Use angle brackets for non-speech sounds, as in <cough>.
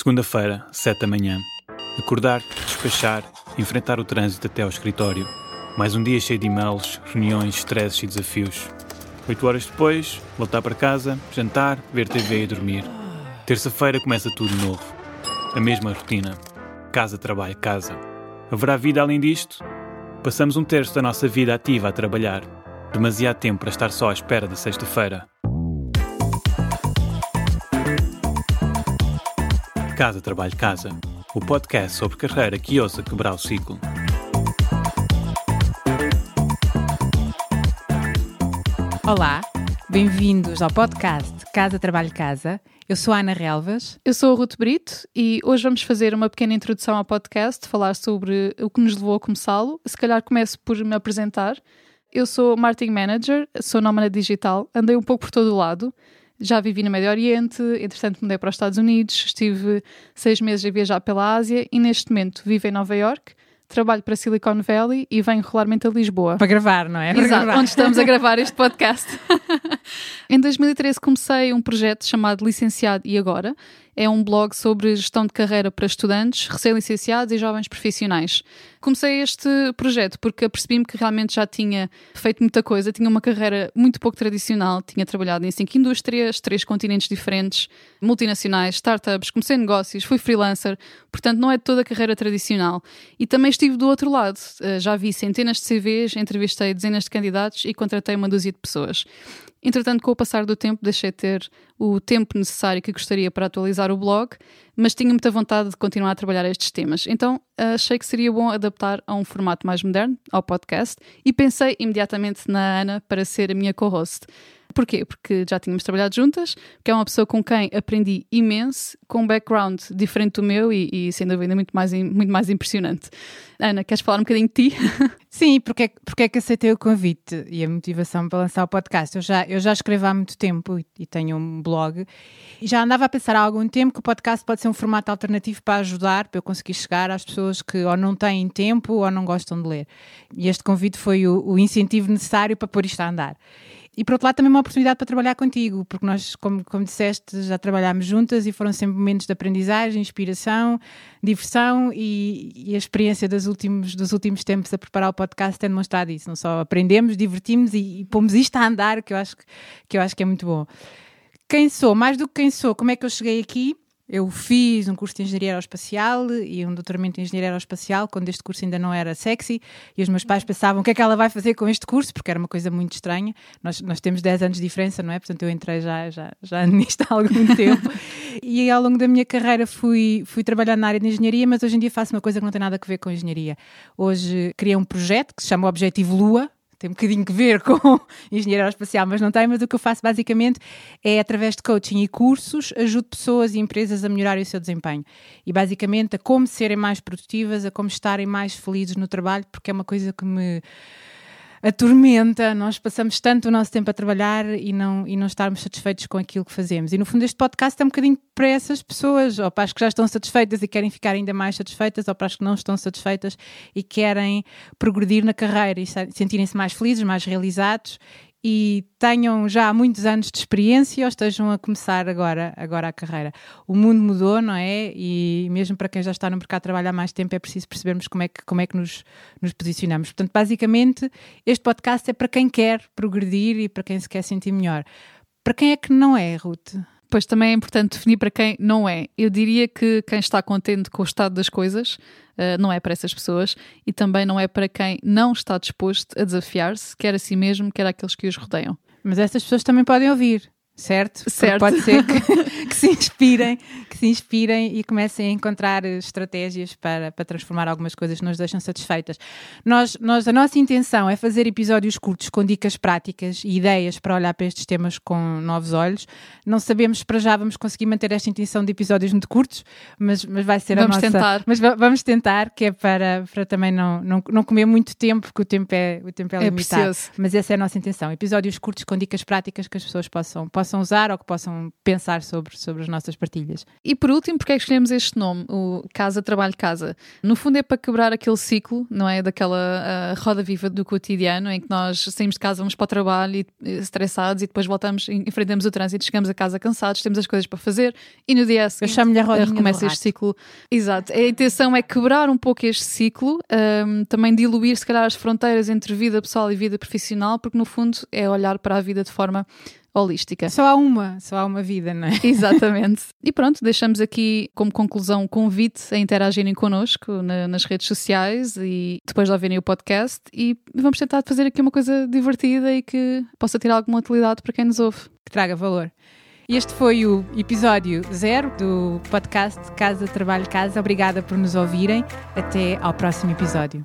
Segunda-feira, 7 da manhã. Acordar, despachar, enfrentar o trânsito até ao escritório. Mais um dia cheio de e-mails, reuniões, stresses e desafios. Oito horas depois, voltar para casa, jantar, ver TV e dormir. Terça-feira começa tudo novo. A mesma rotina. Casa, trabalho, casa. Haverá vida além disto? Passamos um terço da nossa vida ativa a trabalhar. Demasiado tempo para estar só à espera da sexta-feira. Casa, Trabalho, Casa. O podcast sobre carreira que ousa quebrar o ciclo. Olá, bem-vindos ao podcast Casa, Trabalho, Casa. Eu sou a Ana Relvas. Eu sou a Ruth Brito e hoje vamos fazer uma pequena introdução ao podcast, falar sobre o que nos levou a começá-lo. Se calhar começo por me apresentar. Eu sou marketing manager, sou nómada digital, andei um pouco por todo o lado. Já vivi no Médio Oriente, entretanto mudei para os Estados Unidos, estive seis meses a viajar pela Ásia e neste momento vivo em Nova York trabalho para Silicon Valley e venho regularmente a Lisboa. Para gravar, não é? Para Exato, gravar. onde estamos a <laughs> gravar este podcast. <laughs> em 2013 comecei um projeto chamado Licenciado e Agora. É um blog sobre gestão de carreira para estudantes, recém-licenciados e jovens profissionais. Comecei este projeto porque apercebi-me que realmente já tinha feito muita coisa, tinha uma carreira muito pouco tradicional, tinha trabalhado em cinco indústrias, três continentes diferentes, multinacionais, startups, comecei negócios, fui freelancer, portanto não é toda a carreira tradicional. E também estive do outro lado, eh, já vi centenas de CVs, entrevistei dezenas de candidatos e contratei uma dúzia de pessoas. Entretanto, com o passar do tempo, deixei de ter o tempo necessário que gostaria para atualizar o blog, mas tinha muita vontade de continuar a trabalhar estes temas. Então, achei que seria bom adaptar a um formato mais moderno, ao podcast, e pensei imediatamente na Ana para ser a minha co-host. Porquê? Porque já tínhamos trabalhado juntas, que é uma pessoa com quem aprendi imenso, com um background diferente do meu e, e sem dúvida, muito mais, muito mais impressionante. Ana, queres falar um bocadinho de ti? <laughs> Sim, porque é, porque é que aceitei o convite e a motivação para lançar o podcast? Eu já, eu já escrevo há muito tempo e, tenho um blog e já andava a pensar há algum tempo que o podcast pode ser um formato alternativo para ajudar, para eu conseguir chegar às pessoas que ou não têm tempo ou não gostam de ler. E este convite foi o, o incentivo necessário para pôr isto a andar. E por outro lado, também uma oportunidade para trabalhar contigo, porque nós, como, como disseste, já trabalhámos juntas e foram sempre momentos de aprendizagem, inspiração, diversão e, e a experiência dos últimos, dos últimos tempos a preparar o podcast tem demonstrado isso. Não só aprendemos, divertimos e, e pomos isto a andar, que eu, acho, que eu acho que é muito bom. Quem sou? Mais do que quem sou, como é que eu cheguei aqui? Eu fiz um curso de Engenharia Aeroespacial e um doutoramento em Engenharia Aeroespacial, quando este curso ainda não era sexy, e os meus pais pensavam o que é que ela vai fazer com este curso, porque era uma coisa muito estranha. Nós, nós temos 10 anos de diferença, não é? Portanto, eu entrei já, já, já <laughs> nisto há algum tempo. e ao longo da minha carreira fui, fui trabalhar na área de Engenharia, mas hoje em dia faço uma coisa que não tem nada a ver com Engenharia. Hoje criei um projeto que se chama Objetivo Lua, tem um bocadinho que ver <laughs> com engenharia aeroespacial, mas não tem. Mas o que eu faço basicamente é, através de coaching e cursos, ajudo pessoas e empresas a melhorarem o seu desempenho. E basicamente a como serem mais produtivas, a como estarem mais felizes no trabalho, porque é uma coisa que me atormenta, nós passamos tanto o nosso tempo a trabalhar e não, e não estarmos satisfeitos com aquilo que fazemos. E no fundo este podcast é um bocadinho para essas pessoas, ou para as que já estão satisfeitas e querem ficar ainda mais satisfeitas, ou para as que não estão satisfeitas e querem progredir na carreira e sentirem-se mais felizes, mais realizados e tenham já muitos anos de experiência ou estejam a começar agora, agora a carreira. O mundo mudou, não é? E mesmo para quem já está no mercado de trabalho há mais tempo é preciso percebermos como é que, como é que nos, nos posicionamos. Portanto, basicamente, este podcast é para quem quer progredir e para quem se quer sentir melhor. Para quem é que não é, Ruth? Pois também é importante definir para quem não é. Eu diria que quem está contente com o estado das coisas uh, não é para essas pessoas e também não é para quem não está disposto a desafiar-se, quer a si mesmo, quer aqueles que os rodeiam. Mas essas pessoas também podem ouvir certo? certo. Pode ser que, <laughs> que, se inspirem, que se inspirem e comecem a encontrar estratégias para, para transformar algumas coisas que nos deixam satisfeitas. Nós, nós, a nossa intenção é fazer episódios curtos com dicas práticas e ideias para olhar para estes temas com novos olhos. Não sabemos para já vamos conseguir manter esta intenção de episódios muito curtos, mas, mas vai ser vamos a nossa... tentar. Mas vamos tentar, que é para, para também não, não, não comer muito tempo, porque o tempo é, o tempo é, é limitado. Precioso. Mas essa é a nossa intenção. Episódios curtos com dicas práticas que as pessoas possam, possam possam usar ou que possam pensar sobre, sobre as nossas partilhas. E por último, porque é que escolhemos este nome, o Casa, Trabalho, Casa? No fundo é para quebrar aquele ciclo, não é? Daquela uh, roda viva do cotidiano em que nós saímos de casa, vamos para o trabalho e, estressados e depois voltamos, enfrentamos o trânsito, chegamos a casa cansados, temos as coisas para fazer e no dia seguinte uh, recomeça este ciclo. Exato. A intenção é quebrar um pouco este ciclo, um, também diluir se calhar as fronteiras entre vida pessoal e vida profissional, porque no fundo é olhar para a vida de forma holística. Só há uma, só há uma vida, não é? <laughs> Exatamente. <laughs> e pronto, deixamos aqui como conclusão um convite a interagirem connosco na, nas redes sociais e depois de ouvirem o podcast e vamos tentar fazer aqui uma coisa divertida e que possa ter alguma utilidade para quem nos ouve. Que traga valor. Este foi o episódio zero do podcast Casa Trabalho Casa. Obrigada por nos ouvirem. Até ao próximo episódio.